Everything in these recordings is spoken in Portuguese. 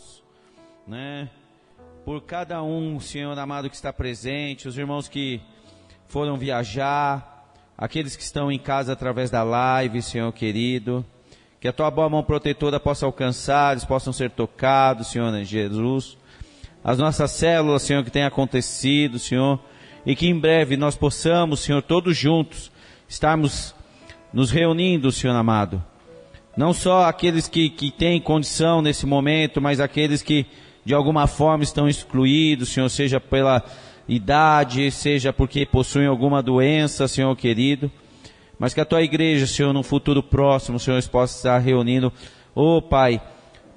irmãos, né? Por cada um, Senhor amado, que está presente, os irmãos que foram viajar, aqueles que estão em casa através da live, Senhor querido. Que a tua boa mão protetora possa alcançar, eles possam ser tocados, Senhor Jesus. As nossas células, Senhor, que tem acontecido, Senhor. E que em breve nós possamos, Senhor, todos juntos, estarmos nos reunindo, Senhor amado. Não só aqueles que, que têm condição nesse momento, mas aqueles que de alguma forma estão excluídos, Senhor, seja pela idade, seja porque possuem alguma doença, Senhor querido mas que a tua igreja, Senhor, no futuro próximo, Senhor, possa estar reunindo, ô oh, Pai,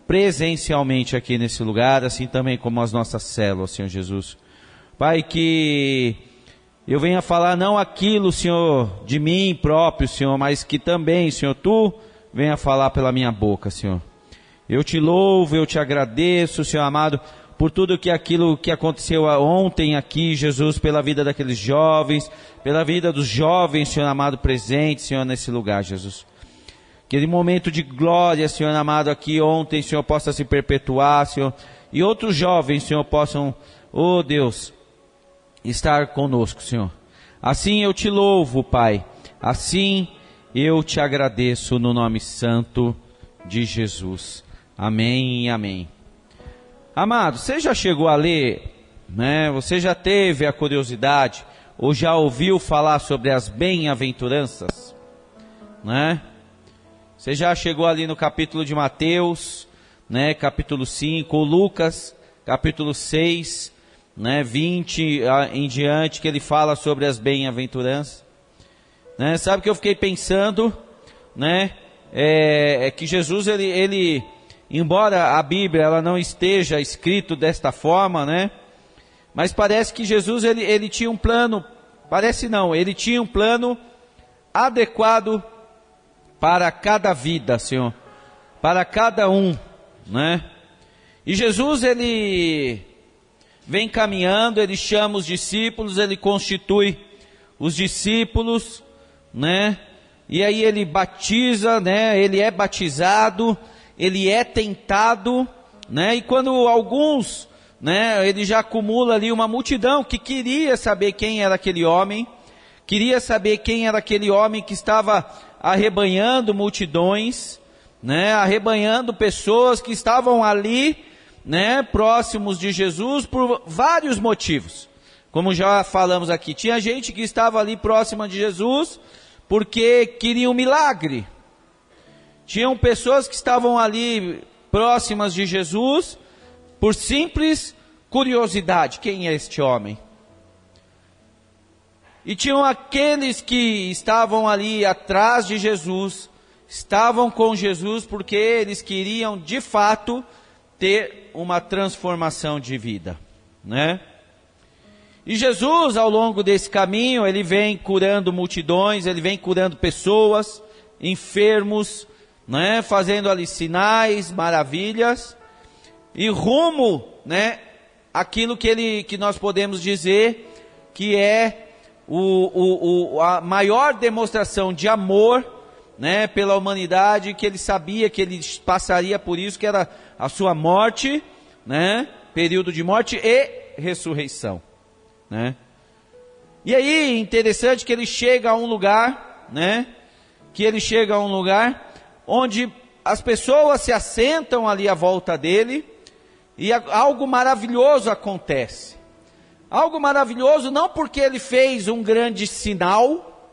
presencialmente aqui nesse lugar, assim também como as nossas células, Senhor Jesus. Pai, que eu venha falar não aquilo, Senhor, de mim próprio, Senhor, mas que também, Senhor, Tu venha falar pela minha boca, Senhor. Eu te louvo, eu te agradeço, Senhor amado, por tudo que aquilo que aconteceu ontem aqui, Jesus, pela vida daqueles jovens, pela vida dos jovens, Senhor amado, presente, Senhor, nesse lugar, Jesus. Aquele momento de glória, Senhor amado, aqui ontem, Senhor, possa se perpetuar, Senhor, e outros jovens, Senhor, possam, oh Deus, estar conosco, Senhor. Assim eu te louvo, Pai. Assim eu te agradeço no nome santo de Jesus. Amém e amém. Amado, você já chegou a ler, né? Você já teve a curiosidade ou já ouviu falar sobre as bem-aventuranças, né? Você já chegou ali no capítulo de Mateus, né, capítulo 5, ou Lucas, capítulo 6, né, 20 em diante, que ele fala sobre as bem-aventuranças. Né? Sabe que eu fiquei pensando, né? É, é que Jesus ele, ele embora a Bíblia ela não esteja escrito desta forma, né? Mas parece que Jesus ele, ele tinha um plano, parece não, ele tinha um plano adequado para cada vida, Senhor, para cada um, né? E Jesus ele vem caminhando, ele chama os discípulos, ele constitui os discípulos, né? E aí ele batiza, né? Ele é batizado, ele é tentado, né? E quando alguns, né, ele já acumula ali uma multidão que queria saber quem era aquele homem, queria saber quem era aquele homem que estava arrebanhando multidões, né, arrebanhando pessoas que estavam ali, né, próximos de Jesus por vários motivos. Como já falamos aqui, tinha gente que estava ali próxima de Jesus porque queria um milagre, tinham pessoas que estavam ali próximas de Jesus por simples curiosidade: quem é este homem? E tinham aqueles que estavam ali atrás de Jesus, estavam com Jesus porque eles queriam de fato ter uma transformação de vida, né? E Jesus, ao longo desse caminho, ele vem curando multidões, ele vem curando pessoas, enfermos, né, fazendo ali sinais, maravilhas, e rumo, né, aquilo que ele, que nós podemos dizer que é o, o, o, a maior demonstração de amor, né, pela humanidade, que ele sabia que ele passaria por isso, que era a sua morte, né, período de morte e ressurreição, né. E aí, interessante que ele chega a um lugar, né, que ele chega a um lugar onde as pessoas se assentam ali à volta dele e algo maravilhoso acontece. Algo maravilhoso não porque ele fez um grande sinal,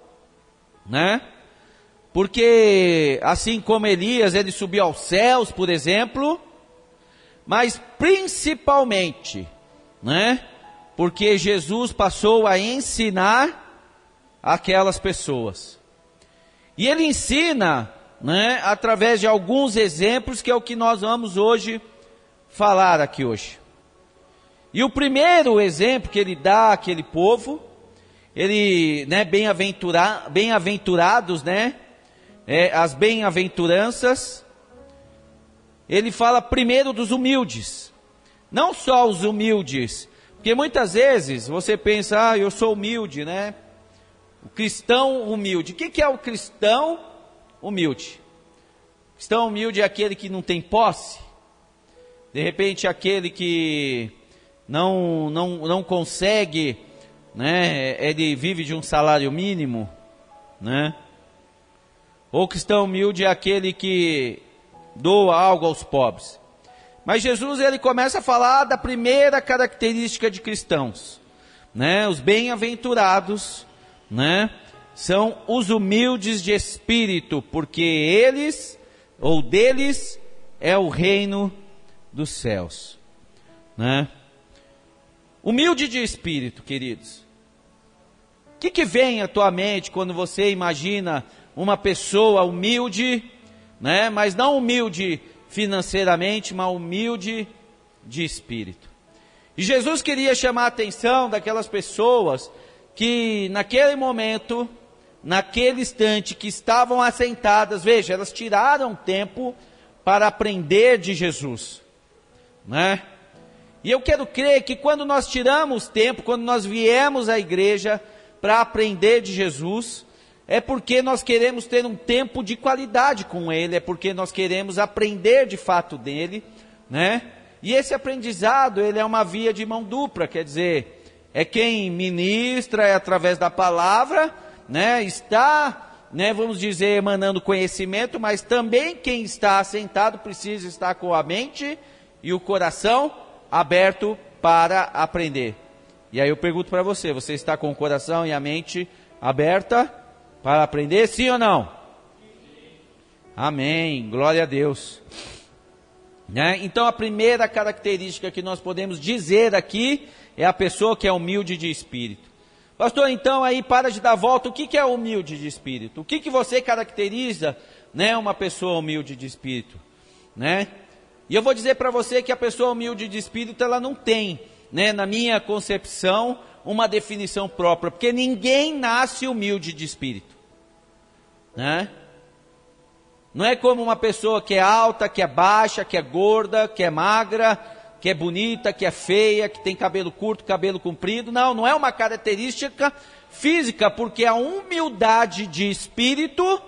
né? Porque assim como Elias, ele subiu aos céus, por exemplo, mas principalmente, né? Porque Jesus passou a ensinar aquelas pessoas. E ele ensina né, através de alguns exemplos, que é o que nós vamos hoje falar aqui hoje. E o primeiro exemplo que ele dá àquele povo, ele, né, bem-aventura, bem-aventurados, né, é, as bem-aventuranças, ele fala primeiro dos humildes. Não só os humildes, porque muitas vezes você pensa, ah, eu sou humilde, né? O cristão humilde. O que, é o cristão humilde. Cristão humilde é aquele que não tem posse, De repente, aquele que não, não, não consegue, né? Ele vive de um salário mínimo, né? Ou cristão humilde é aquele que doa algo aos pobres. Mas Jesus ele começa a falar da primeira característica de cristãos, né? Os bem-aventurados, né? São os humildes de espírito, porque eles ou deles é o reino dos céus, né? Humilde de espírito, queridos. O que, que vem à tua mente quando você imagina uma pessoa humilde, né? Mas não humilde financeiramente, mas humilde de espírito. E Jesus queria chamar a atenção daquelas pessoas que naquele momento, naquele instante que estavam assentadas, veja, elas tiraram tempo para aprender de Jesus, né? E eu quero crer que quando nós tiramos tempo, quando nós viemos à igreja para aprender de Jesus, é porque nós queremos ter um tempo de qualidade com Ele, é porque nós queremos aprender de fato dele, né? E esse aprendizado, ele é uma via de mão dupla, quer dizer, é quem ministra, é através da palavra, né? Está, né, vamos dizer, emanando conhecimento, mas também quem está sentado precisa estar com a mente e o coração aberto para aprender. E aí eu pergunto para você, você está com o coração e a mente aberta para aprender, sim ou não? Amém, glória a Deus. Né? Então a primeira característica que nós podemos dizer aqui é a pessoa que é humilde de espírito. Pastor, então aí para de dar volta, o que, que é humilde de espírito? O que, que você caracteriza né, uma pessoa humilde de espírito? Né? E eu vou dizer para você que a pessoa humilde de espírito, ela não tem, né, na minha concepção, uma definição própria, porque ninguém nasce humilde de espírito. Né? Não é como uma pessoa que é alta, que é baixa, que é gorda, que é magra, que é bonita, que é feia, que tem cabelo curto, cabelo comprido. Não, não é uma característica física, porque a humildade de espírito,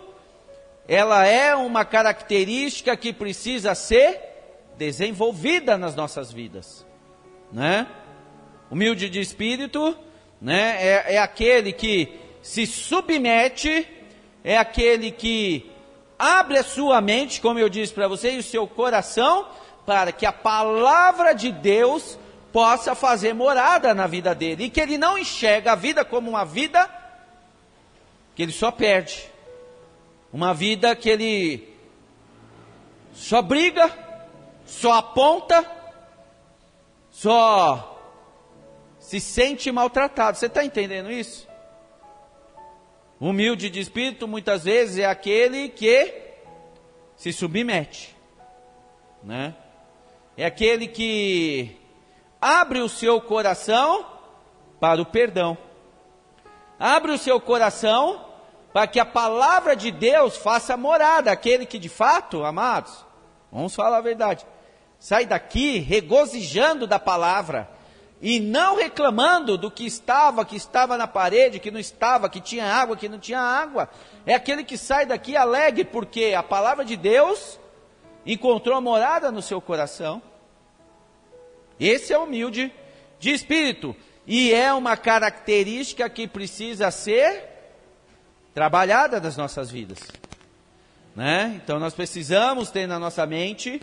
ela é uma característica que precisa ser desenvolvida nas nossas vidas, né? Humilde de espírito, né? É, é aquele que se submete, é aquele que abre a sua mente, como eu disse para você, e o seu coração, para que a palavra de Deus possa fazer morada na vida dele, e que ele não enxerga a vida como uma vida que ele só perde, uma vida que ele só briga, só aponta, só se sente maltratado. Você está entendendo isso? Humilde de espírito muitas vezes é aquele que se submete, né? É aquele que abre o seu coração para o perdão. Abre o seu coração para que a palavra de Deus faça morada. Aquele que de fato, amados, vamos falar a verdade, sai daqui regozijando da palavra e não reclamando do que estava, que estava na parede, que não estava, que tinha água, que não tinha água. É aquele que sai daqui alegre, porque a palavra de Deus encontrou morada no seu coração. Esse é humilde de espírito. E é uma característica que precisa ser trabalhada nas nossas vidas. Né? Então nós precisamos ter na nossa mente,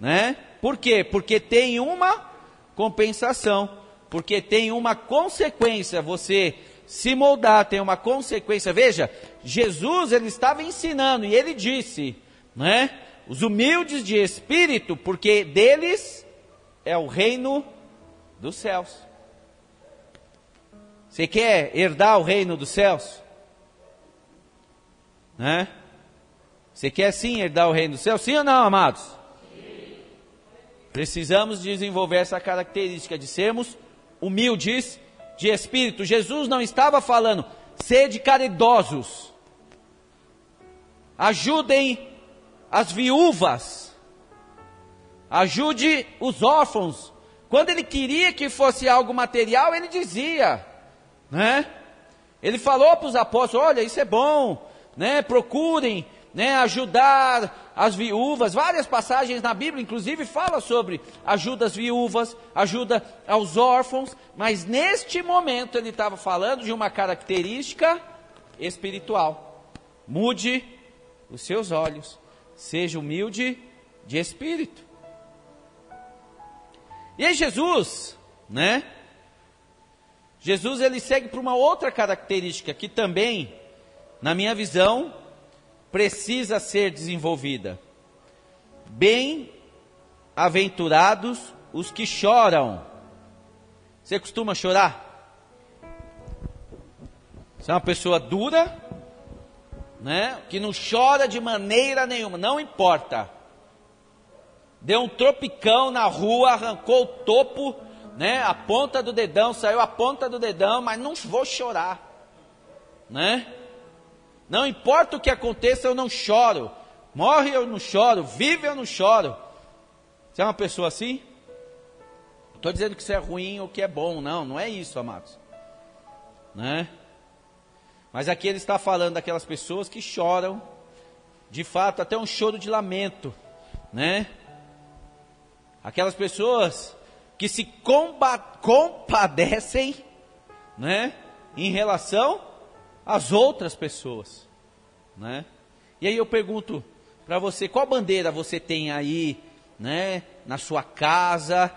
né? Por quê? Porque tem uma compensação, porque tem uma consequência, você se moldar tem uma consequência. Veja, Jesus ele estava ensinando e ele disse, né? Os humildes de espírito, porque deles é o reino dos céus. Você quer herdar o reino dos céus? Né? Você quer sim herdar o reino dos céus? Sim ou não, amados? Precisamos desenvolver essa característica de sermos humildes de espírito. Jesus não estava falando, sede caridosos, ajudem as viúvas, ajude os órfãos. Quando ele queria que fosse algo material, ele dizia, né? Ele falou para os apóstolos: olha, isso é bom, né? Procurem né, ajudar as viúvas. Várias passagens na Bíblia, inclusive, fala sobre ajuda às viúvas, ajuda aos órfãos, mas neste momento ele estava falando de uma característica espiritual. Mude os seus olhos, seja humilde de espírito. E aí Jesus, né? Jesus ele segue para uma outra característica que também, na minha visão, precisa ser desenvolvida. Bem-aventurados os que choram. Você costuma chorar? Você é uma pessoa dura, né? Que não chora de maneira nenhuma, não importa. Deu um tropicão na rua, arrancou o topo, né? A ponta do dedão, saiu a ponta do dedão, mas não vou chorar, né? Não importa o que aconteça, eu não choro. Morre eu não choro, vive eu não choro. Você é uma pessoa assim? Estou dizendo que isso é ruim ou que é bom, não, não é isso, amados. Né? Mas aqui ele está falando daquelas pessoas que choram, de fato, até um choro de lamento, né? Aquelas pessoas que se compadecem, né? Em relação às outras pessoas, né? E aí eu pergunto para você, qual bandeira você tem aí, né? Na sua casa,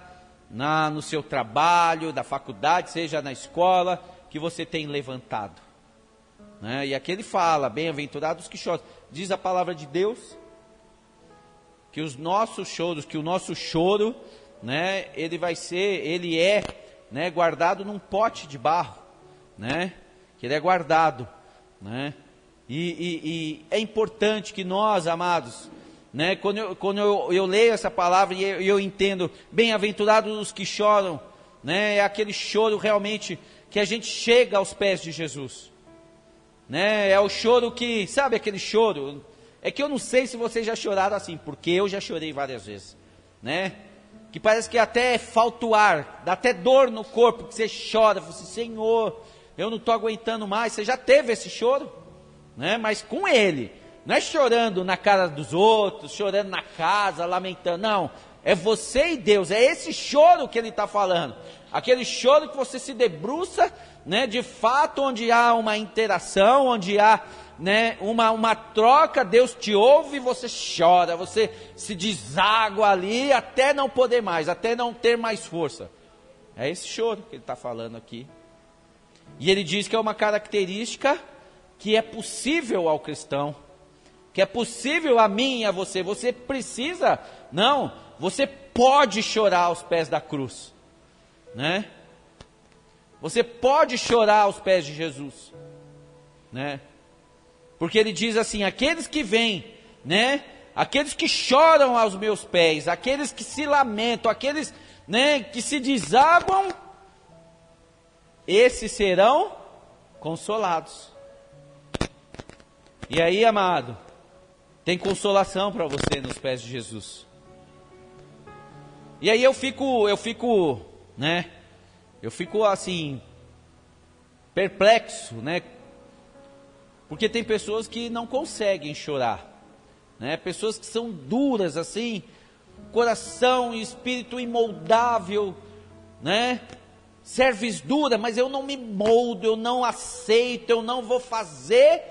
na, no seu trabalho, da faculdade, seja na escola, que você tem levantado? Né? E aqui ele fala: bem-aventurados que choram. Diz a palavra de Deus que os nossos choros, que o nosso choro, né, ele vai ser, ele é, né, guardado num pote de barro, né? Que ele é guardado, né? E, e, e é importante que nós, amados, né, quando eu, quando eu, eu leio essa palavra e eu, eu entendo, bem-aventurados os que choram, né, é aquele choro realmente que a gente chega aos pés de Jesus né? É o choro que, sabe aquele choro? É que eu não sei se vocês já choraram assim, porque eu já chorei várias vezes, né? Que parece que até falta o ar, dá até dor no corpo, que você chora, você, Senhor, eu não estou aguentando mais. Você já teve esse choro, né? Mas com Ele, não é chorando na cara dos outros, chorando na casa, lamentando, não. É você e Deus, é esse choro que Ele está falando. Aquele choro que você se debruça né, de fato, onde há uma interação, onde há né, uma, uma troca, Deus te ouve e você chora, você se deságua ali até não poder mais, até não ter mais força. É esse choro que ele está falando aqui. E ele diz que é uma característica que é possível ao cristão, que é possível a mim e a você. Você precisa, não, você pode chorar aos pés da cruz, né? Você pode chorar aos pés de Jesus, né? Porque ele diz assim: aqueles que vêm, né? Aqueles que choram aos meus pés, aqueles que se lamentam, aqueles, né, que se desaguam, esses serão consolados. E aí, amado, tem consolação para você nos pés de Jesus. E aí eu fico, eu fico, né? Eu fico assim, perplexo, né? Porque tem pessoas que não conseguem chorar, né? Pessoas que são duras assim, coração e espírito imoldável, né? Serves dura, mas eu não me moldo, eu não aceito, eu não vou fazer.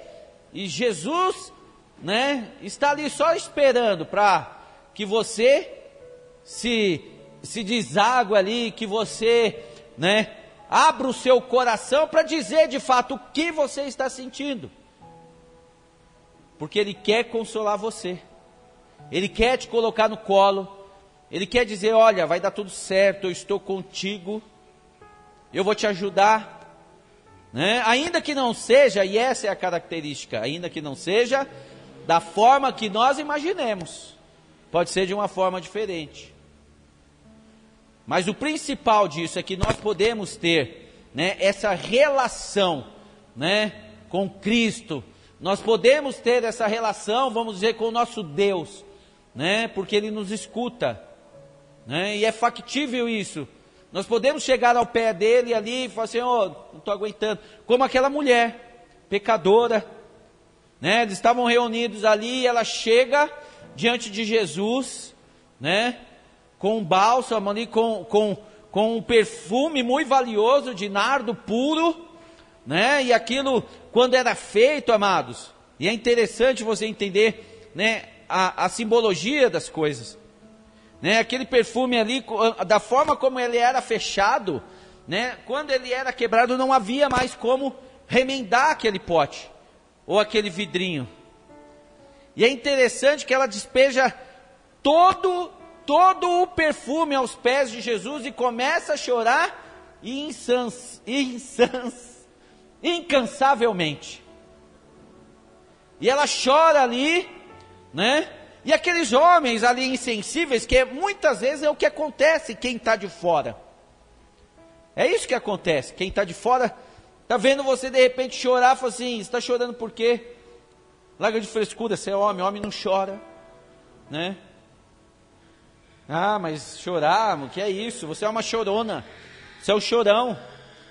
E Jesus, né, está ali só esperando para que você se se deságue ali, que você né? Abra o seu coração para dizer de fato o que você está sentindo. Porque Ele quer consolar você. Ele quer te colocar no colo. Ele quer dizer: Olha, vai dar tudo certo, eu estou contigo. Eu vou te ajudar. Né? Ainda que não seja, e essa é a característica, ainda que não seja da forma que nós imaginemos, pode ser de uma forma diferente. Mas o principal disso é que nós podemos ter né, essa relação né, com Cristo. Nós podemos ter essa relação, vamos dizer, com o nosso Deus, né, porque Ele nos escuta. Né, e é factível isso. Nós podemos chegar ao pé dele ali e falar assim: oh, não estou aguentando. Como aquela mulher, pecadora, né? Eles estavam reunidos ali e ela chega diante de Jesus, né? Com um bálsamo ali, com, com, com um perfume muito valioso de nardo puro, né? E aquilo, quando era feito, amados, e é interessante você entender, né? A, a simbologia das coisas, né? Aquele perfume ali, da forma como ele era fechado, né? Quando ele era quebrado, não havia mais como remendar aquele pote ou aquele vidrinho. E é interessante que ela despeja todo todo o perfume aos pés de Jesus e começa a chorar insans, insans, incansavelmente. E ela chora ali, né? E aqueles homens ali insensíveis, que muitas vezes é o que acontece quem está de fora. É isso que acontece. Quem está de fora está vendo você de repente chorar, fala assim: está chorando por quê? Larga de frescura, você é homem, homem não chora, né? Ah, mas chorar, o que é isso? Você é uma chorona, você é o chorão.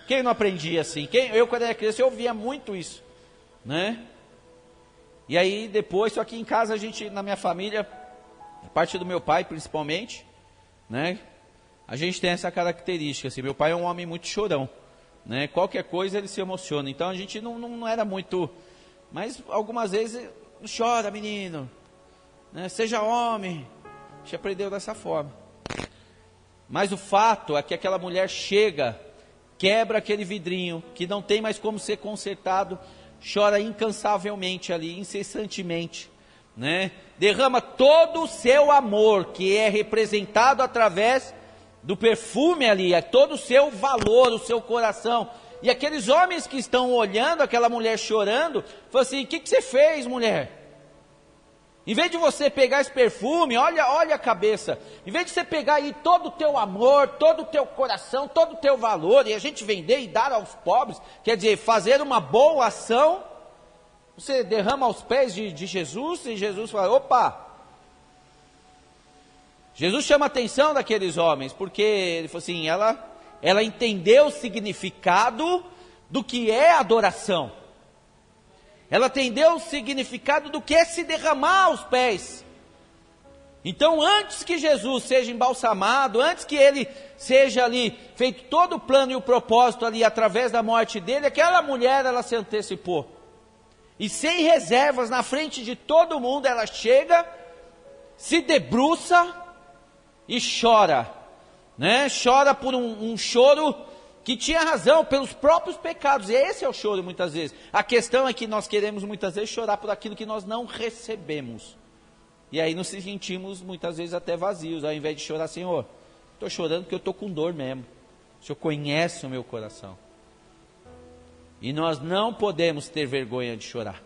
Quem não aprendia assim? Quem, eu, quando era criança, eu ouvia muito isso, né? E aí, depois, só que em casa, a gente, na minha família, a parte do meu pai principalmente, né? a gente tem essa característica. Assim, meu pai é um homem muito chorão. Né? Qualquer coisa ele se emociona. Então a gente não, não, não era muito. Mas algumas vezes, chora, menino. Né? Seja homem. A gente aprendeu dessa forma. Mas o fato é que aquela mulher chega, quebra aquele vidrinho, que não tem mais como ser consertado, chora incansavelmente ali, incessantemente. Né? Derrama todo o seu amor, que é representado através do perfume ali, é todo o seu valor, o seu coração. E aqueles homens que estão olhando aquela mulher chorando, falam assim: o que, que você fez, mulher? Em vez de você pegar esse perfume, olha, olha a cabeça. Em vez de você pegar aí todo o teu amor, todo o teu coração, todo o teu valor, e a gente vender e dar aos pobres, quer dizer, fazer uma boa ação, você derrama aos pés de, de Jesus, e Jesus fala: opa, Jesus chama a atenção daqueles homens, porque ele falou assim: ela, ela entendeu o significado do que é adoração. Ela entendeu o significado do que é se derramar aos pés. Então, antes que Jesus seja embalsamado, antes que ele seja ali feito todo o plano e o propósito ali através da morte dele, aquela mulher ela se antecipou. E sem reservas, na frente de todo mundo, ela chega, se debruça e chora, né? Chora por um, um choro que tinha razão pelos próprios pecados. E esse é o choro muitas vezes. A questão é que nós queremos muitas vezes chorar por aquilo que nós não recebemos. E aí nos sentimos muitas vezes até vazios, ao invés de chorar, Senhor, estou chorando porque eu estou com dor mesmo. O Senhor conhece o meu coração. E nós não podemos ter vergonha de chorar.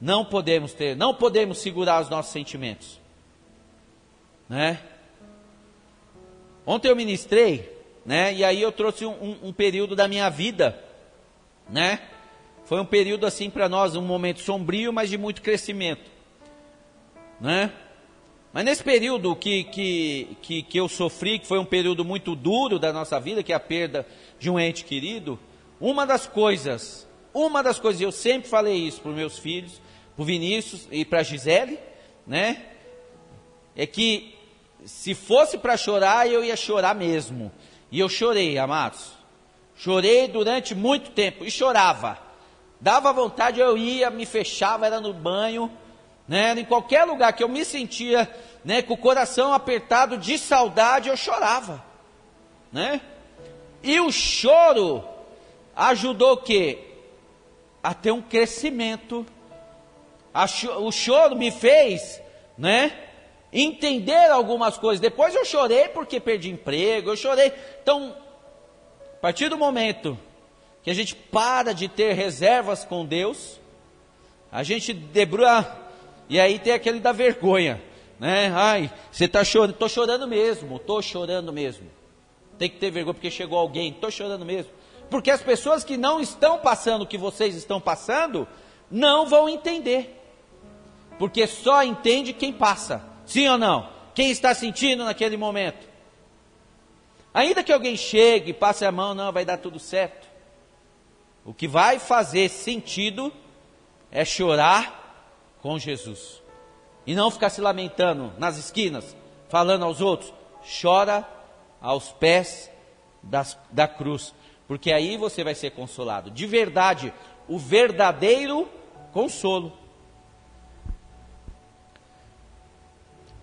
Não podemos ter, não podemos segurar os nossos sentimentos né? Ontem eu ministrei, né? E aí eu trouxe um, um, um período da minha vida, né? Foi um período assim para nós, um momento sombrio, mas de muito crescimento, né? Mas nesse período que, que, que, que eu sofri, que foi um período muito duro da nossa vida, que é a perda de um ente querido, uma das coisas, uma das coisas, eu sempre falei isso para os meus filhos, para o Vinícius e para a Gisele, né? É que se fosse para chorar, eu ia chorar mesmo. E eu chorei, amados. Chorei durante muito tempo e chorava. Dava vontade, eu ia, me fechava, era no banho, né? Em qualquer lugar que eu me sentia, né, com o coração apertado de saudade, eu chorava, né? E o choro ajudou o quê? A ter um crescimento. o choro me fez, né? Entender algumas coisas. Depois eu chorei porque perdi emprego, eu chorei. Então, a partir do momento que a gente para de ter reservas com Deus, a gente debruça, e aí tem aquele da vergonha, né? Ai, você está chorando, estou chorando mesmo, estou chorando mesmo. Tem que ter vergonha porque chegou alguém, estou chorando mesmo. Porque as pessoas que não estão passando o que vocês estão passando, não vão entender. Porque só entende quem passa. Sim ou não? Quem está sentindo naquele momento? Ainda que alguém chegue passe a mão, não, vai dar tudo certo. O que vai fazer sentido é chorar com Jesus. E não ficar se lamentando nas esquinas, falando aos outros. Chora aos pés das, da cruz, porque aí você vai ser consolado. De verdade, o verdadeiro consolo.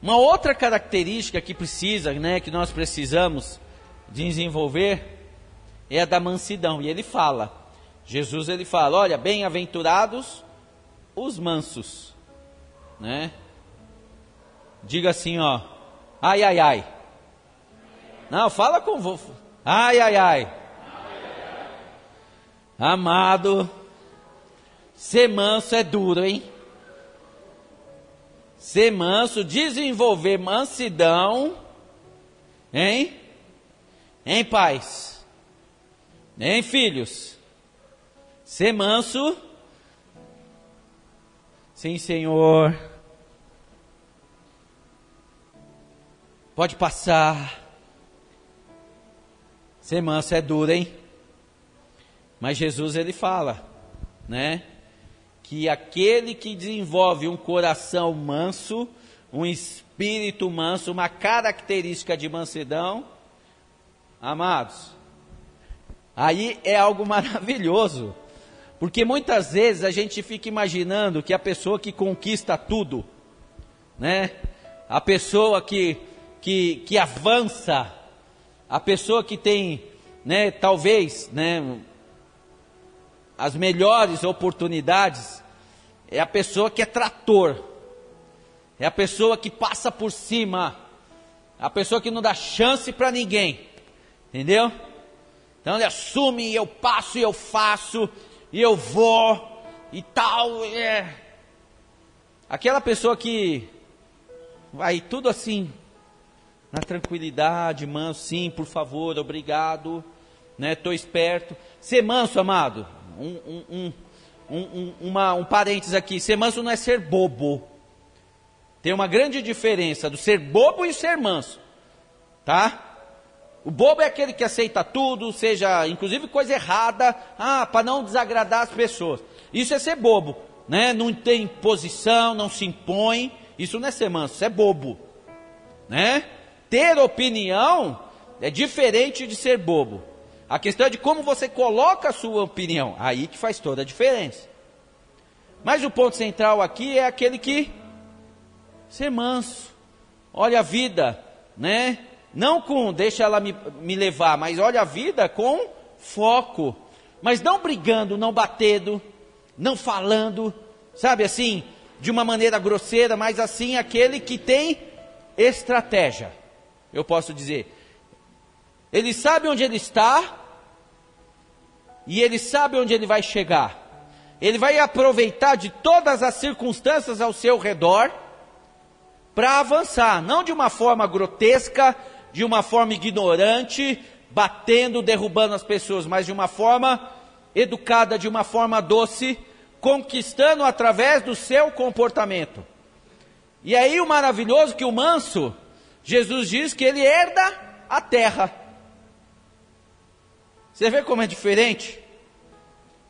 Uma outra característica que precisa, né, que nós precisamos desenvolver é a da mansidão. E ele fala, Jesus ele fala, olha, bem-aventurados os mansos, né? Diga assim, ó, ai, ai, ai. Não, fala com vovô. Ai, ai, ai. Amado, ser manso é duro, hein? Ser manso, desenvolver mansidão, hein? Em paz. Hein, filhos? Ser manso. Sim, Senhor. Pode passar. Ser manso é duro, hein? Mas Jesus ele fala, né? Que aquele que desenvolve um coração manso, um espírito manso, uma característica de mansidão, amados, aí é algo maravilhoso. Porque muitas vezes a gente fica imaginando que a pessoa que conquista tudo, né? A pessoa que, que, que avança, a pessoa que tem, né, talvez, né, as melhores oportunidades, é a pessoa que é trator, é a pessoa que passa por cima, a pessoa que não dá chance para ninguém, entendeu? Então ele assume, eu passo e eu faço, e eu vou, e tal, é. Aquela pessoa que vai tudo assim, na tranquilidade, manso, sim, por favor, obrigado, né, estou esperto. Ser manso, amado, um, um, um, uma, um parênteses aqui: ser manso não é ser bobo. Tem uma grande diferença do ser bobo e ser manso, tá? O bobo é aquele que aceita tudo, seja inclusive coisa errada, ah, para não desagradar as pessoas. Isso é ser bobo, né? Não tem posição, não se impõe. Isso não é ser manso, isso é bobo, né? Ter opinião é diferente de ser bobo. A questão é de como você coloca a sua opinião. Aí que faz toda a diferença. Mas o ponto central aqui é aquele que ser manso. Olha a vida, né? Não com deixa ela me, me levar, mas olha a vida com foco. Mas não brigando, não batendo, não falando, sabe assim, de uma maneira grosseira, mas assim aquele que tem estratégia. Eu posso dizer, ele sabe onde ele está, e ele sabe onde ele vai chegar. Ele vai aproveitar de todas as circunstâncias ao seu redor para avançar, não de uma forma grotesca, de uma forma ignorante, batendo, derrubando as pessoas, mas de uma forma educada, de uma forma doce, conquistando através do seu comportamento. E aí o maravilhoso que o manso, Jesus diz que ele herda a terra. Você vê como é diferente?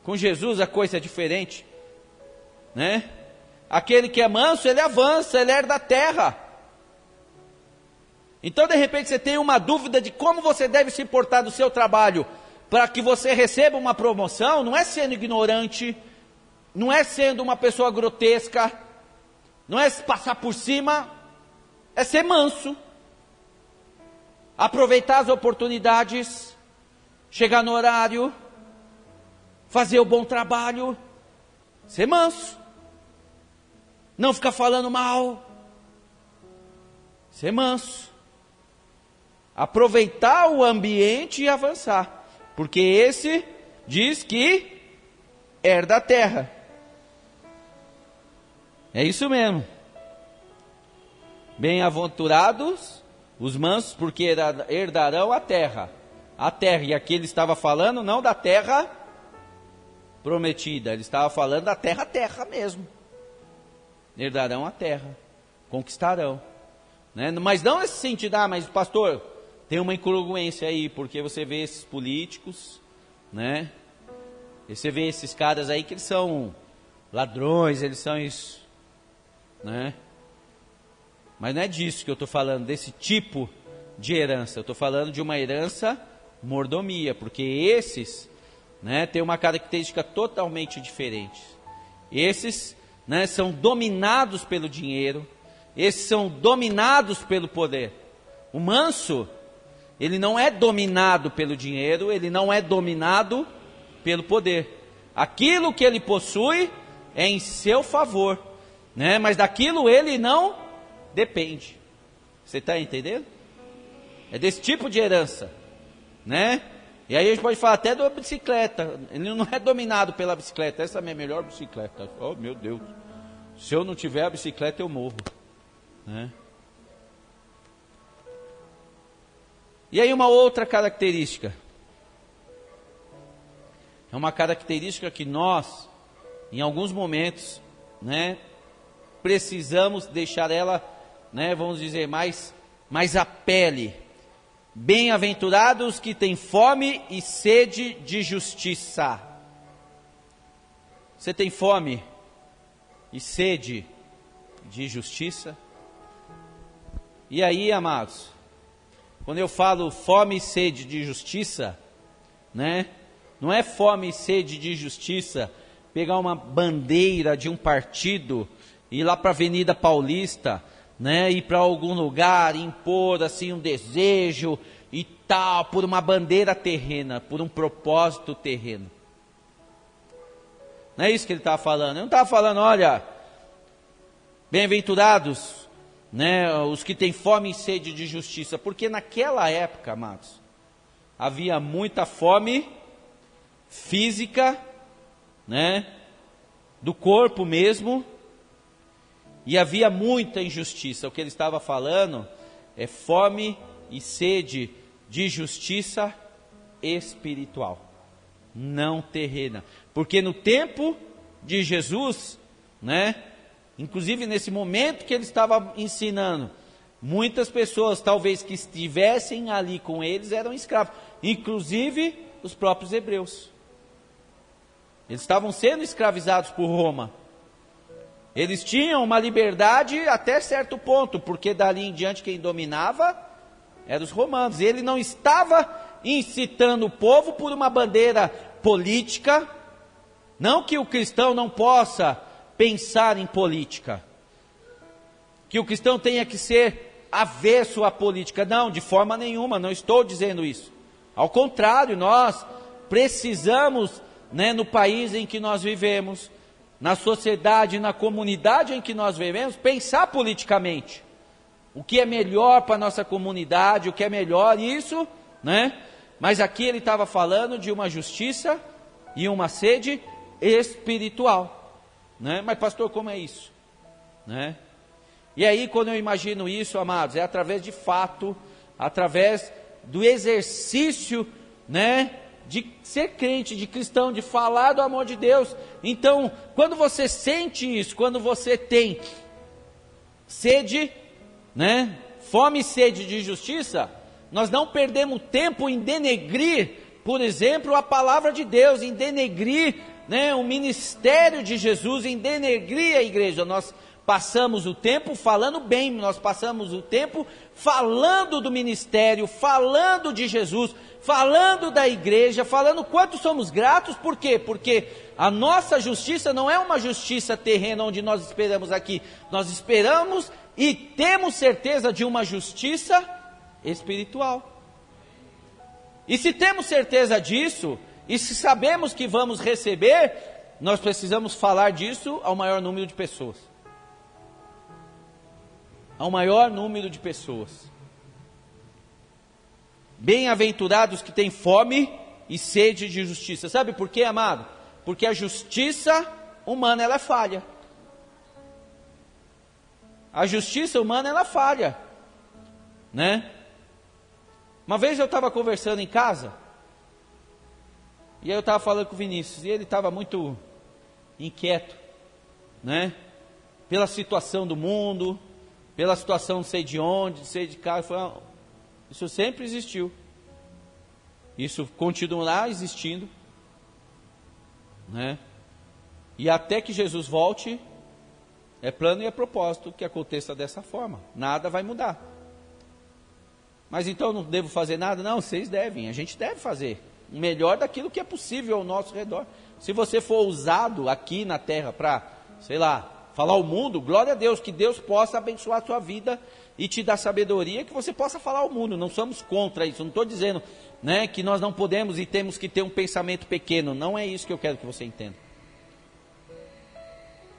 Com Jesus a coisa é diferente, né? Aquele que é manso, ele avança, ele herda a terra. Então, de repente, você tem uma dúvida de como você deve se portar do seu trabalho para que você receba uma promoção, não é sendo ignorante, não é sendo uma pessoa grotesca, não é passar por cima, é ser manso, aproveitar as oportunidades, chegar no horário, fazer o bom trabalho, ser manso, não ficar falando mal, ser manso, aproveitar o ambiente e avançar, porque esse diz que herda a terra. É isso mesmo. Bem-aventurados os mansos, porque herdarão a terra. A terra, e aqui ele estava falando não da terra prometida, ele estava falando da terra, terra mesmo. Herdarão a terra, conquistarão. Né? Mas não nesse sentido, ah, mas pastor, tem uma incongruência aí, porque você vê esses políticos, né? E você vê esses caras aí que eles são ladrões, eles são isso, né? Mas não é disso que eu estou falando, desse tipo de herança. Eu estou falando de uma herança mordomia, porque esses, né, têm uma característica totalmente diferente. Esses, né, são dominados pelo dinheiro. Esses são dominados pelo poder. O manso, ele não é dominado pelo dinheiro, ele não é dominado pelo poder. Aquilo que ele possui é em seu favor, né? Mas daquilo ele não depende. Você está entendendo? É desse tipo de herança, né? E aí a gente pode falar até da bicicleta. Ele não é dominado pela bicicleta. Essa é a minha melhor bicicleta. Oh meu Deus! Se eu não tiver a bicicleta eu morro, né? E aí uma outra característica. É uma característica que nós, em alguns momentos, né, precisamos deixar ela, né, vamos dizer, mais, mais a pele. Bem-aventurados que têm fome e sede de justiça. Você tem fome e sede de justiça? E aí, amados, quando eu falo fome e sede de justiça, né? Não é fome e sede de justiça pegar uma bandeira de um partido ir lá para a Avenida Paulista, né, ir para algum lugar, impor assim um desejo e tal, por uma bandeira terrena, por um propósito terreno. Não é isso que ele estava falando. Ele não estava falando, olha, bem-aventurados né, os que têm fome e sede de justiça, porque naquela época, amados, havia muita fome física, né, do corpo mesmo, e havia muita injustiça. O que ele estava falando é fome e sede de justiça espiritual, não terrena. Porque no tempo de Jesus, né, Inclusive nesse momento que ele estava ensinando, muitas pessoas, talvez que estivessem ali com eles, eram escravos, inclusive os próprios hebreus. Eles estavam sendo escravizados por Roma. Eles tinham uma liberdade até certo ponto, porque dali em diante quem dominava eram os romanos. Ele não estava incitando o povo por uma bandeira política. Não que o cristão não possa pensar em política. Que o cristão tenha que ser avesso à política. Não, de forma nenhuma, não estou dizendo isso. Ao contrário, nós precisamos, né, no país em que nós vivemos, na sociedade, na comunidade em que nós vivemos, pensar politicamente. O que é melhor para a nossa comunidade, o que é melhor, isso, né? Mas aqui ele estava falando de uma justiça e uma sede espiritual. Né? Mas pastor, como é isso? Né? E aí, quando eu imagino isso, amados, é através de fato, através do exercício, né, de ser crente, de cristão, de falar do amor de Deus. Então, quando você sente isso, quando você tem sede, né, fome e sede de justiça, nós não perdemos tempo em denegrir, por exemplo, a palavra de Deus, em denegrir né, o ministério de Jesus em denegrir a igreja. Nós passamos o tempo falando bem, nós passamos o tempo falando do ministério, falando de Jesus, falando da igreja, falando quanto somos gratos, por quê? Porque a nossa justiça não é uma justiça terrena onde nós esperamos aqui, nós esperamos e temos certeza de uma justiça espiritual. E se temos certeza disso, e se sabemos que vamos receber, nós precisamos falar disso ao maior número de pessoas. Ao maior número de pessoas. Bem-aventurados que têm fome e sede de justiça. Sabe por quê, amado? Porque a justiça humana ela falha. A justiça humana ela falha, né? Uma vez eu estava conversando em casa e eu estava falando com o Vinícius, e ele estava muito inquieto, né? Pela situação do mundo, pela situação não sei de onde, não sei de cá. Isso sempre existiu. Isso continuará existindo, né? E até que Jesus volte, é plano e é propósito que aconteça dessa forma. Nada vai mudar. Mas então não devo fazer nada? Não, vocês devem, a gente deve fazer. O melhor daquilo que é possível ao nosso redor. Se você for usado aqui na terra para, sei lá, falar ao mundo, glória a Deus, que Deus possa abençoar a sua vida e te dar sabedoria que você possa falar ao mundo. Não somos contra isso. Não estou dizendo né, que nós não podemos e temos que ter um pensamento pequeno. Não é isso que eu quero que você entenda.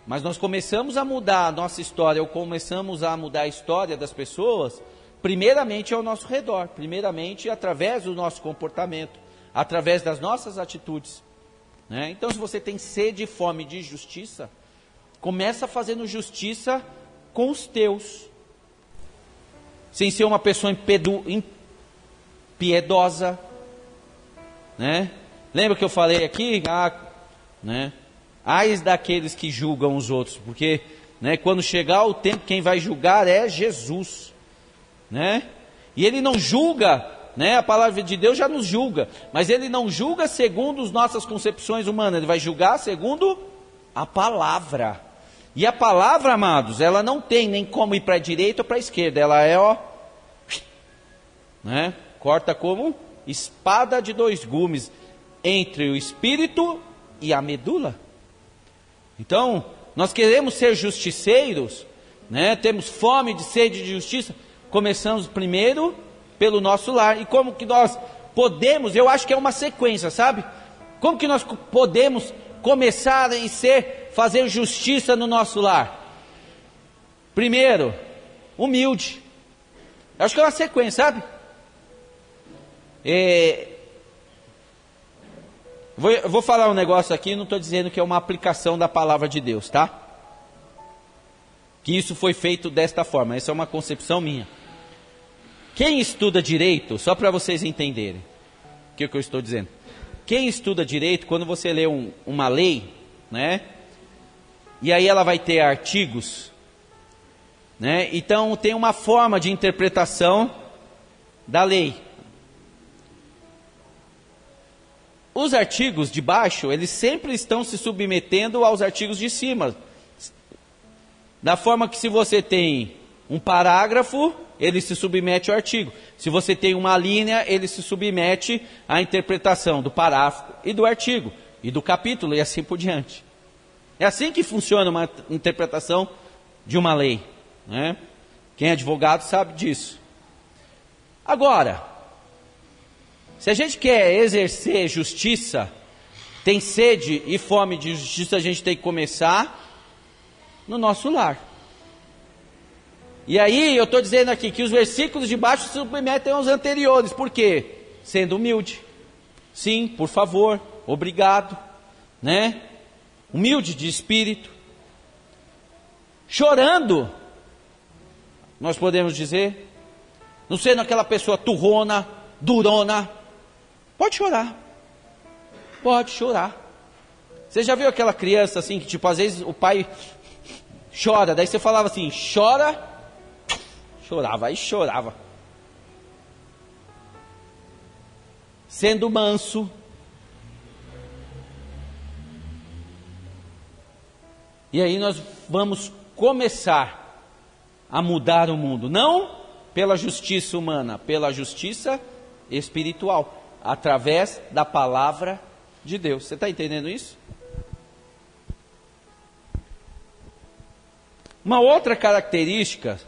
Mas nós começamos a mudar a nossa história, ou começamos a mudar a história das pessoas, primeiramente ao nosso redor, primeiramente através do nosso comportamento, através das nossas atitudes. Né? Então, se você tem sede e fome de justiça, começa fazendo justiça com os teus, sem ser uma pessoa impedu, impiedosa, né? Lembra que eu falei aqui? Ah, né? Ais daqueles que julgam os outros, porque né, quando chegar o tempo, quem vai julgar é Jesus, né? E ele não julga, né? A palavra de Deus já nos julga, mas ele não julga segundo as nossas concepções humanas, ele vai julgar segundo a palavra. E a palavra, amados, ela não tem nem como ir para a direita ou para a esquerda, ela é, ó, né? Corta como espada de dois gumes entre o espírito e a medula. Então, nós queremos ser justiceiros, né? Temos fome de sede de justiça. Começamos primeiro pelo nosso lar. E como que nós podemos, eu acho que é uma sequência, sabe? Como que nós podemos começar e ser fazer justiça no nosso lar? Primeiro, humilde. Eu acho que é uma sequência, sabe? É... Vou, vou falar um negócio aqui, não estou dizendo que é uma aplicação da palavra de Deus, tá? Que isso foi feito desta forma, essa é uma concepção minha. Quem estuda direito, só para vocês entenderem o que, que eu estou dizendo. Quem estuda direito, quando você lê um, uma lei, né? E aí ela vai ter artigos, né? Então tem uma forma de interpretação da lei. Os artigos de baixo, eles sempre estão se submetendo aos artigos de cima. Da forma que se você tem um parágrafo, ele se submete ao artigo. Se você tem uma linha, ele se submete à interpretação do parágrafo e do artigo, e do capítulo, e assim por diante. É assim que funciona uma interpretação de uma lei. Né? Quem é advogado sabe disso. Agora, se a gente quer exercer justiça, tem sede e fome de justiça, a gente tem que começar no nosso lar. E aí eu estou dizendo aqui que os versículos de baixo se submetem aos anteriores, por quê? Sendo humilde. Sim, por favor, obrigado, né? Humilde de espírito. Chorando, nós podemos dizer, não sendo aquela pessoa turrona, durona, Pode chorar. Pode chorar. Você já viu aquela criança assim que, tipo, às vezes o pai chora, daí você falava assim: chora, chorava, aí chorava. Sendo manso. E aí nós vamos começar a mudar o mundo, não pela justiça humana, pela justiça espiritual através da palavra de Deus. Você está entendendo isso? Uma outra característica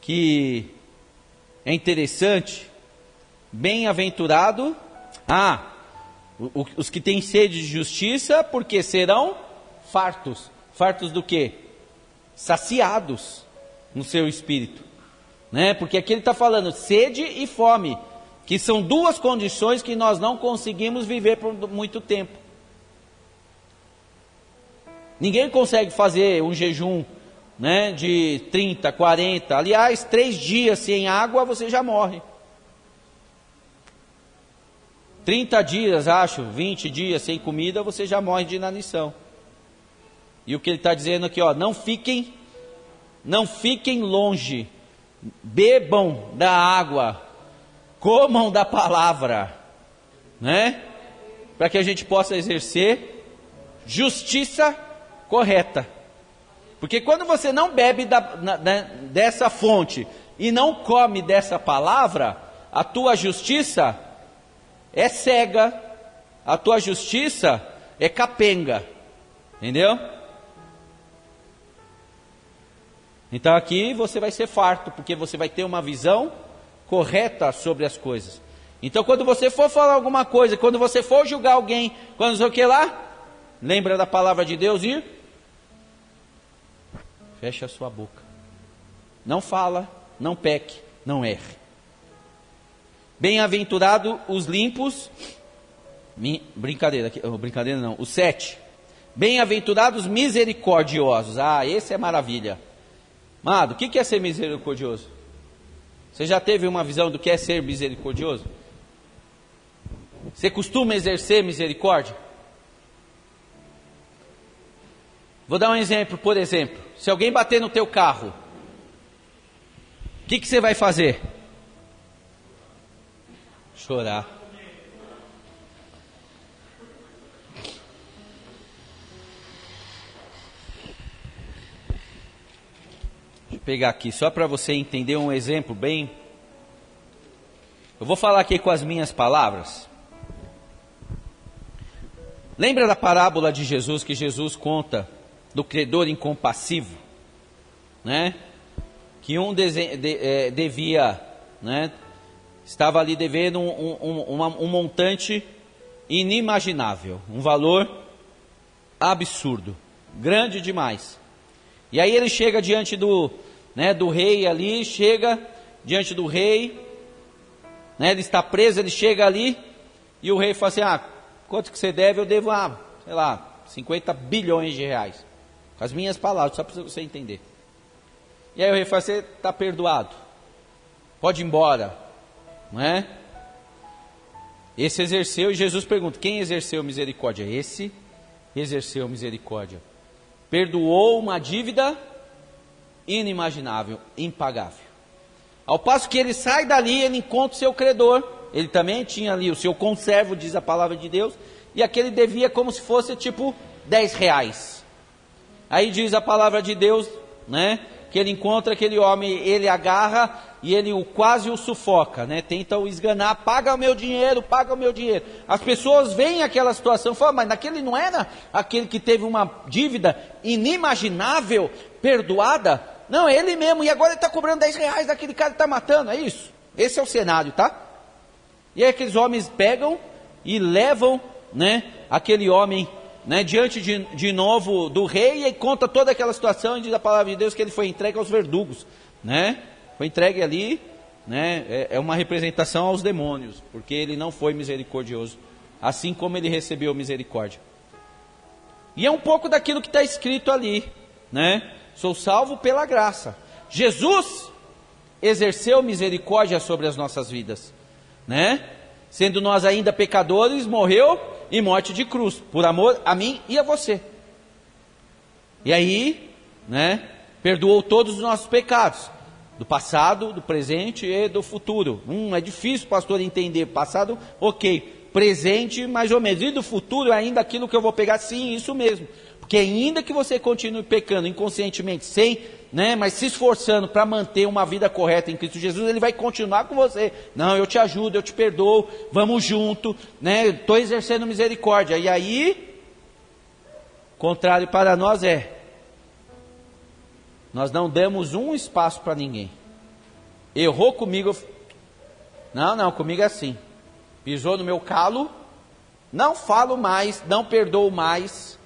que é interessante, bem-aventurado, ah, os que têm sede de justiça, porque serão fartos. Fartos do que? Saciados no seu espírito. Né? Porque aqui ele está falando sede e fome que são duas condições que nós não conseguimos viver por muito tempo. Ninguém consegue fazer um jejum né, de 30, 40. Aliás, três dias sem água você já morre. 30 dias, acho, 20 dias sem comida, você já morre de inanição. E o que ele está dizendo aqui, ó, não fiquem, não fiquem longe, bebam da água comam da palavra, né? Para que a gente possa exercer justiça correta. Porque quando você não bebe da, na, dessa fonte e não come dessa palavra, a tua justiça é cega, a tua justiça é capenga. Entendeu? Então aqui você vai ser farto, porque você vai ter uma visão correta sobre as coisas. Então quando você for falar alguma coisa, quando você for julgar alguém, quando sei o que lá, lembra da palavra de Deus e fecha a sua boca. Não fala, não peque, não erre. Bem-aventurado os limpos, brincadeira, oh, brincadeira não, os sete. Bem-aventurados misericordiosos. Ah, esse é maravilha. Amado, o que é ser misericordioso? Você já teve uma visão do que é ser misericordioso? Você costuma exercer misericórdia? Vou dar um exemplo, por exemplo. Se alguém bater no teu carro, o que, que você vai fazer? Chorar. Pegar aqui só para você entender um exemplo bem. Eu vou falar aqui com as minhas palavras. Lembra da parábola de Jesus que Jesus conta do credor incompassivo, né? Que um de, de, é, devia, né? Estava ali devendo um, um, um montante inimaginável, um valor absurdo, grande demais. E aí ele chega diante do, né, do rei ali, chega diante do rei, né, ele está preso, ele chega ali, e o rei fala assim: Ah, quanto que você deve? Eu devo, ah, sei lá, 50 bilhões de reais. Com as minhas palavras, só para você entender. E aí o rei fala: Você está perdoado, pode ir embora, não é? Esse exerceu, e Jesus pergunta: Quem exerceu misericórdia? Esse exerceu misericórdia. Perdoou uma dívida inimaginável, impagável. Ao passo que ele sai dali, ele encontra o seu credor. Ele também tinha ali o seu conservo, diz a palavra de Deus, e aquele devia como se fosse tipo 10 reais. Aí diz a palavra de Deus, né? Que ele encontra aquele homem, ele agarra e ele o quase o sufoca, né? Tenta o esganar, paga o meu dinheiro, paga o meu dinheiro. As pessoas veem aquela situação falam, mas naquele não era aquele que teve uma dívida inimaginável, perdoada? Não, é ele mesmo, e agora ele está cobrando 10 reais daquele cara que está matando, é isso. Esse é o cenário, tá? E aí aqueles homens pegam e levam, né, aquele homem, né, diante de, de novo do rei e conta toda aquela situação e diz a palavra de Deus que ele foi entregue aos verdugos, né? Foi entregue ali, né? É, é uma representação aos demônios, porque ele não foi misericordioso, assim como ele recebeu misericórdia. E é um pouco daquilo que está escrito ali, né? Sou salvo pela graça. Jesus exerceu misericórdia sobre as nossas vidas, né? Sendo nós ainda pecadores, morreu em morte de cruz, por amor a mim e a você. E aí, né? Perdoou todos os nossos pecados, do passado, do presente e do futuro. Hum, é difícil, pastor, entender. Passado, ok. Presente, mais ou menos. E do futuro, ainda aquilo que eu vou pegar, sim, isso mesmo. Porque ainda que você continue pecando inconscientemente, sem, né, mas se esforçando para manter uma vida correta em Cristo Jesus, ele vai continuar com você. Não, eu te ajudo, eu te perdoo, vamos junto, né? Estou exercendo misericórdia. E aí, contrário para nós é, nós não damos um espaço para ninguém. Errou comigo, não, não, comigo é assim. Pisou no meu calo, não falo mais, não perdoo mais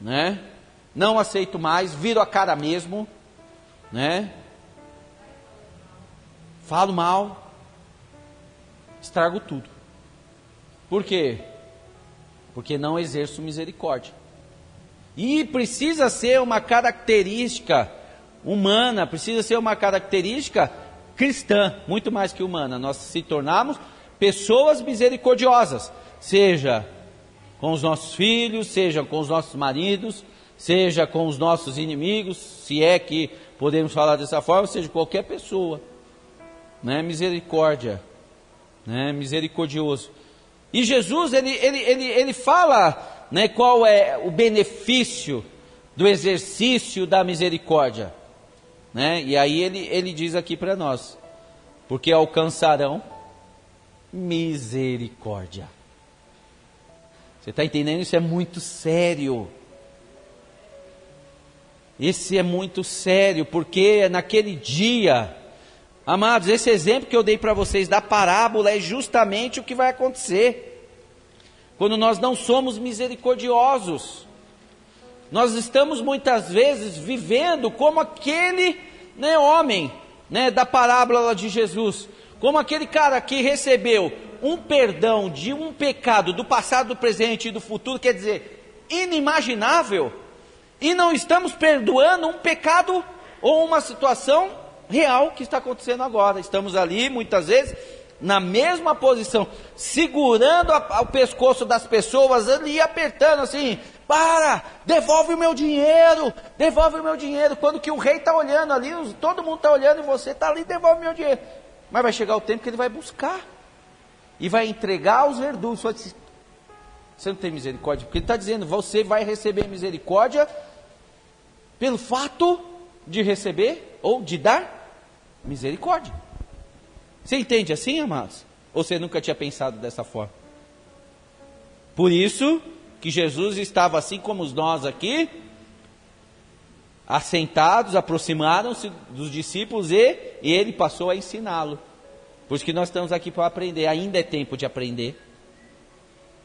né? Não aceito mais, viro a cara mesmo, né? Falo mal, estrago tudo. Por quê? Porque não exerço misericórdia. E precisa ser uma característica humana, precisa ser uma característica cristã, muito mais que humana. Nós se tornamos pessoas misericordiosas, seja com os nossos filhos, seja com os nossos maridos, seja com os nossos inimigos, se é que podemos falar dessa forma, seja qualquer pessoa. Né? Misericórdia, né? misericordioso. E Jesus, ele, ele, ele, ele fala né, qual é o benefício do exercício da misericórdia. Né? E aí ele, ele diz aqui para nós: porque alcançarão misericórdia. Você está entendendo? Isso é muito sério. Esse é muito sério, porque naquele dia, amados, esse exemplo que eu dei para vocês da parábola é justamente o que vai acontecer. Quando nós não somos misericordiosos, nós estamos muitas vezes vivendo como aquele né, homem né, da parábola de Jesus, como aquele cara que recebeu um perdão de um pecado do passado, do presente e do futuro, quer dizer, inimaginável, e não estamos perdoando um pecado ou uma situação real que está acontecendo agora. Estamos ali, muitas vezes, na mesma posição, segurando a, o pescoço das pessoas ali, apertando assim, para, devolve o meu dinheiro, devolve o meu dinheiro. Quando que o rei está olhando ali, todo mundo está olhando e você está ali, devolve o meu dinheiro. Mas vai chegar o tempo que ele vai buscar e vai entregar aos verdugos. Você não tem misericórdia, porque ele está dizendo, você vai receber misericórdia pelo fato de receber ou de dar misericórdia. Você entende assim, amados? Ou você nunca tinha pensado dessa forma? Por isso que Jesus estava assim como nós aqui, assentados, aproximaram-se dos discípulos e, e ele passou a ensiná-lo. Por isso que nós estamos aqui para aprender. Ainda é tempo de aprender.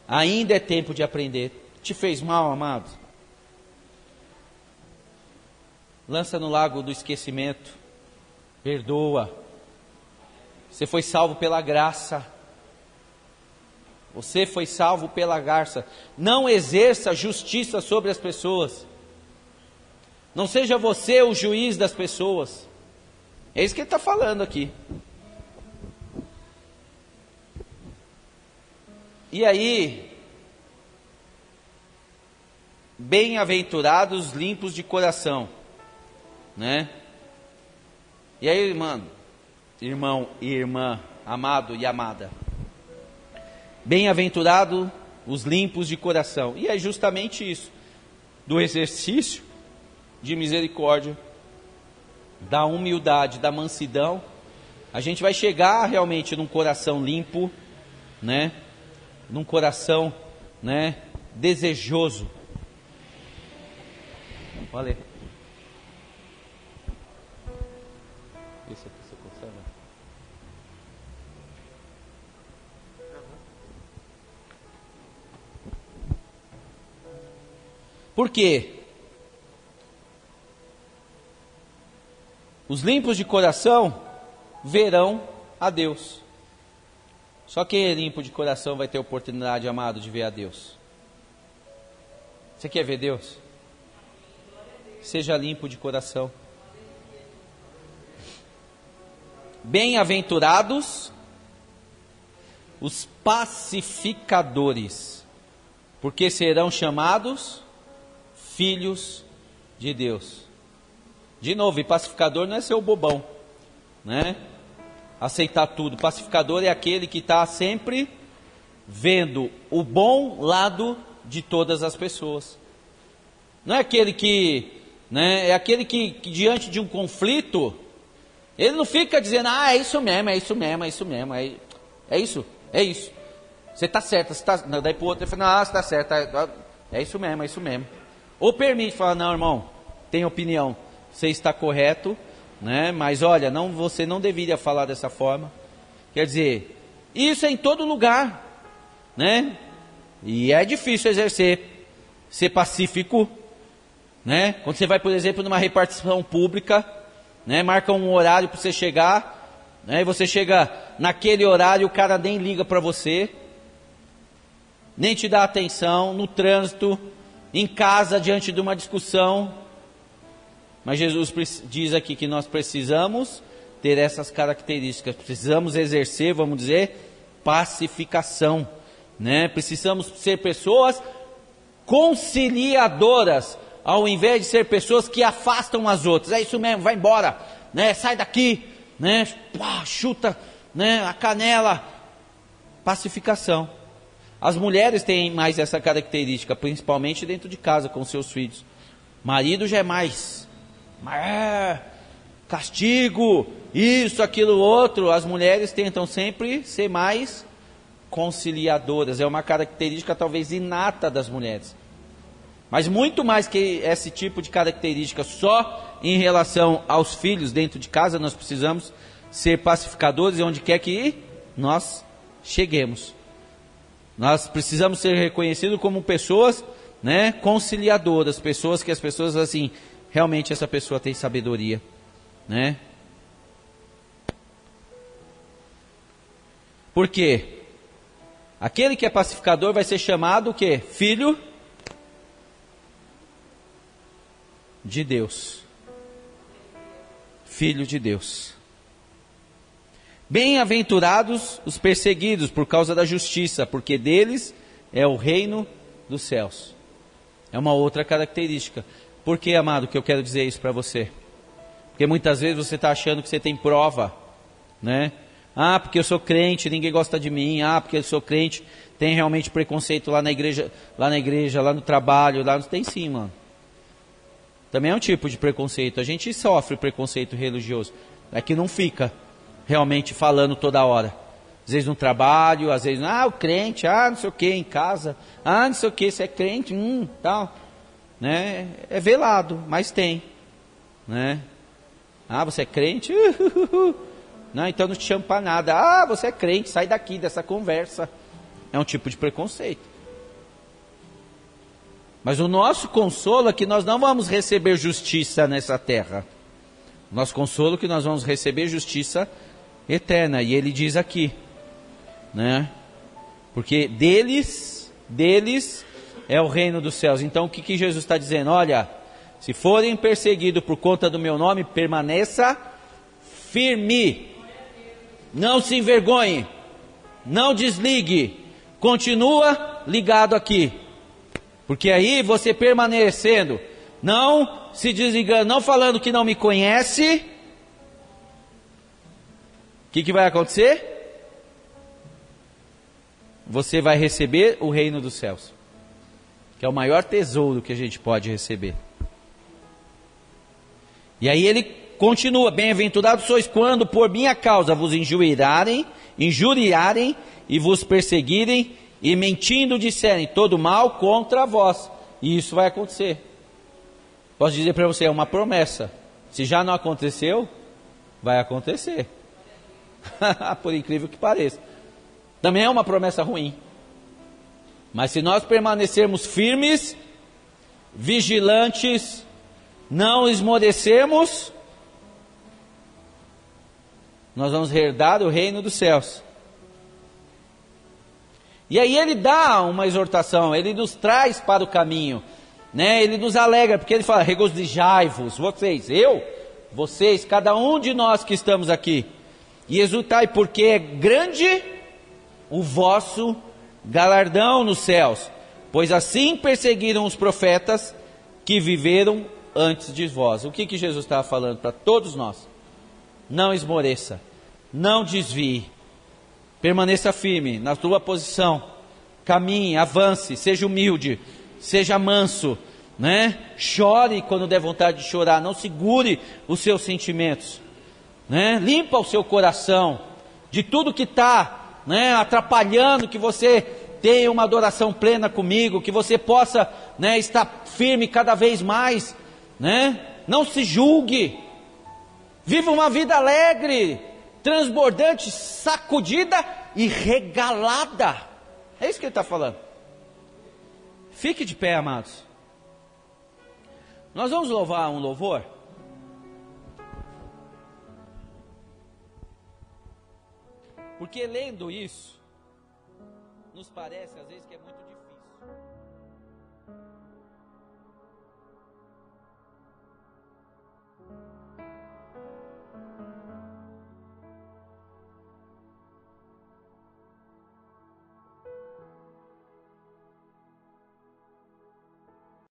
Ainda é tempo de aprender. Te fez mal, amado? Lança no lago do esquecimento. Perdoa. Você foi salvo pela graça. Você foi salvo pela graça. Não exerça justiça sobre as pessoas. Não seja você o juiz das pessoas. É isso que ele está falando aqui. E aí, bem-aventurados limpos de coração, né? E aí, mano, irmão e irmã, amado e amada. Bem-aventurado os limpos de coração. E é justamente isso, do exercício de misericórdia, da humildade, da mansidão, a gente vai chegar realmente num coração limpo, né? Num coração, né, desejoso. Valeu. Por quê? Os limpos de coração verão a Deus. Só quem é limpo de coração vai ter oportunidade, amado, de ver a Deus. Você quer ver Deus? Seja limpo de coração. Bem-aventurados os pacificadores porque serão chamados filhos de Deus. De novo, e pacificador não é ser o bobão, né? Aceitar tudo. Pacificador é aquele que está sempre vendo o bom lado de todas as pessoas. Não é aquele que, né? É aquele que, que diante de um conflito, ele não fica dizendo, ah, é isso mesmo, é isso mesmo, é isso mesmo, é, é isso, é isso. Você está certo, você tá, daí para o outro ele fala, não, você está certo, é, é isso mesmo, é isso mesmo. Ou permite, fala, não, irmão, tem opinião, você está correto, né? Mas olha, não, você não deveria falar dessa forma. Quer dizer, isso é em todo lugar, né? E é difícil exercer, ser pacífico, né? Quando você vai, por exemplo, numa repartição pública, né? Marca um horário para você chegar, né? E você chega naquele horário, o cara nem liga para você, nem te dá atenção no trânsito, em casa, diante de uma discussão. Mas Jesus diz aqui que nós precisamos ter essas características, precisamos exercer, vamos dizer, pacificação, né? Precisamos ser pessoas conciliadoras, ao invés de ser pessoas que afastam as outras. É isso mesmo, vai embora, né? Sai daqui, né? Pá, chuta, né? A canela. Pacificação. As mulheres têm mais essa característica, principalmente dentro de casa com seus filhos. Marido já é mais. É, castigo, isso, aquilo, outro. As mulheres tentam sempre ser mais conciliadoras. É uma característica talvez inata das mulheres. Mas muito mais que esse tipo de característica só em relação aos filhos dentro de casa, nós precisamos ser pacificadores e onde quer que nós cheguemos. Nós precisamos ser reconhecidos como pessoas, né, conciliadoras, pessoas que as pessoas assim, realmente essa pessoa tem sabedoria, né? Por quê? Aquele que é pacificador vai ser chamado o quê? Filho de Deus. Filho de Deus. Bem-aventurados os perseguidos por causa da justiça, porque deles é o reino dos céus. É uma outra característica. Por que, amado, que eu quero dizer isso para você? Porque muitas vezes você está achando que você tem prova, né? Ah, porque eu sou crente, ninguém gosta de mim. Ah, porque eu sou crente, tem realmente preconceito lá na igreja, lá na igreja, lá no trabalho, lá tem sim, mano. Também é um tipo de preconceito. A gente sofre preconceito religioso. É que não fica realmente falando toda hora. Às vezes no trabalho, às vezes, ah, o crente, ah, não sei o que, em casa, ah, não sei o que, você é crente, hum, tal. Né? É velado, mas tem. Né? Ah, você é crente? Não, então não te chamo para nada. Ah, você é crente, sai daqui dessa conversa. É um tipo de preconceito. Mas o nosso consolo é que nós não vamos receber justiça nessa terra. O nosso consolo é que nós vamos receber justiça eterna. E ele diz aqui, né? Porque deles, deles é o reino dos céus. Então o que, que Jesus está dizendo? Olha, se forem perseguidos por conta do meu nome, permaneça firme. Não se envergonhe. Não desligue. Continua ligado aqui. Porque aí você permanecendo, não se desligando, não falando que não me conhece, o que, que vai acontecer? Você vai receber o reino dos céus, que é o maior tesouro que a gente pode receber. E aí ele continua: Bem-aventurados sois quando por minha causa vos injuriarem, injuriarem e vos perseguirem e mentindo disserem todo mal contra vós. E isso vai acontecer. Posso dizer para você, é uma promessa. Se já não aconteceu, vai acontecer. Por incrível que pareça. Também é uma promessa ruim. Mas se nós permanecermos firmes, vigilantes, não esmorecermos, nós vamos herdar o reino dos céus. E aí ele dá uma exortação, ele nos traz para o caminho, né? Ele nos alegra, porque ele fala: regozijai-vos, vocês, eu, vocês, cada um de nós que estamos aqui, e exultai, porque é grande o vosso galardão nos céus, pois assim perseguiram os profetas que viveram antes de vós. O que, que Jesus estava falando para todos nós? Não esmoreça, não desvie, Permaneça firme na tua posição. Caminhe, avance, seja humilde, seja manso, né? Chore quando der vontade de chorar, não segure os seus sentimentos, né? Limpa o seu coração de tudo que está, né, atrapalhando que você tenha uma adoração plena comigo, que você possa, né, estar firme cada vez mais, né? Não se julgue. Viva uma vida alegre, transbordante, sacudida e regalada. É isso que ele está falando. Fique de pé, amados. Nós vamos louvar um louvor. Porque lendo isso, nos parece às vezes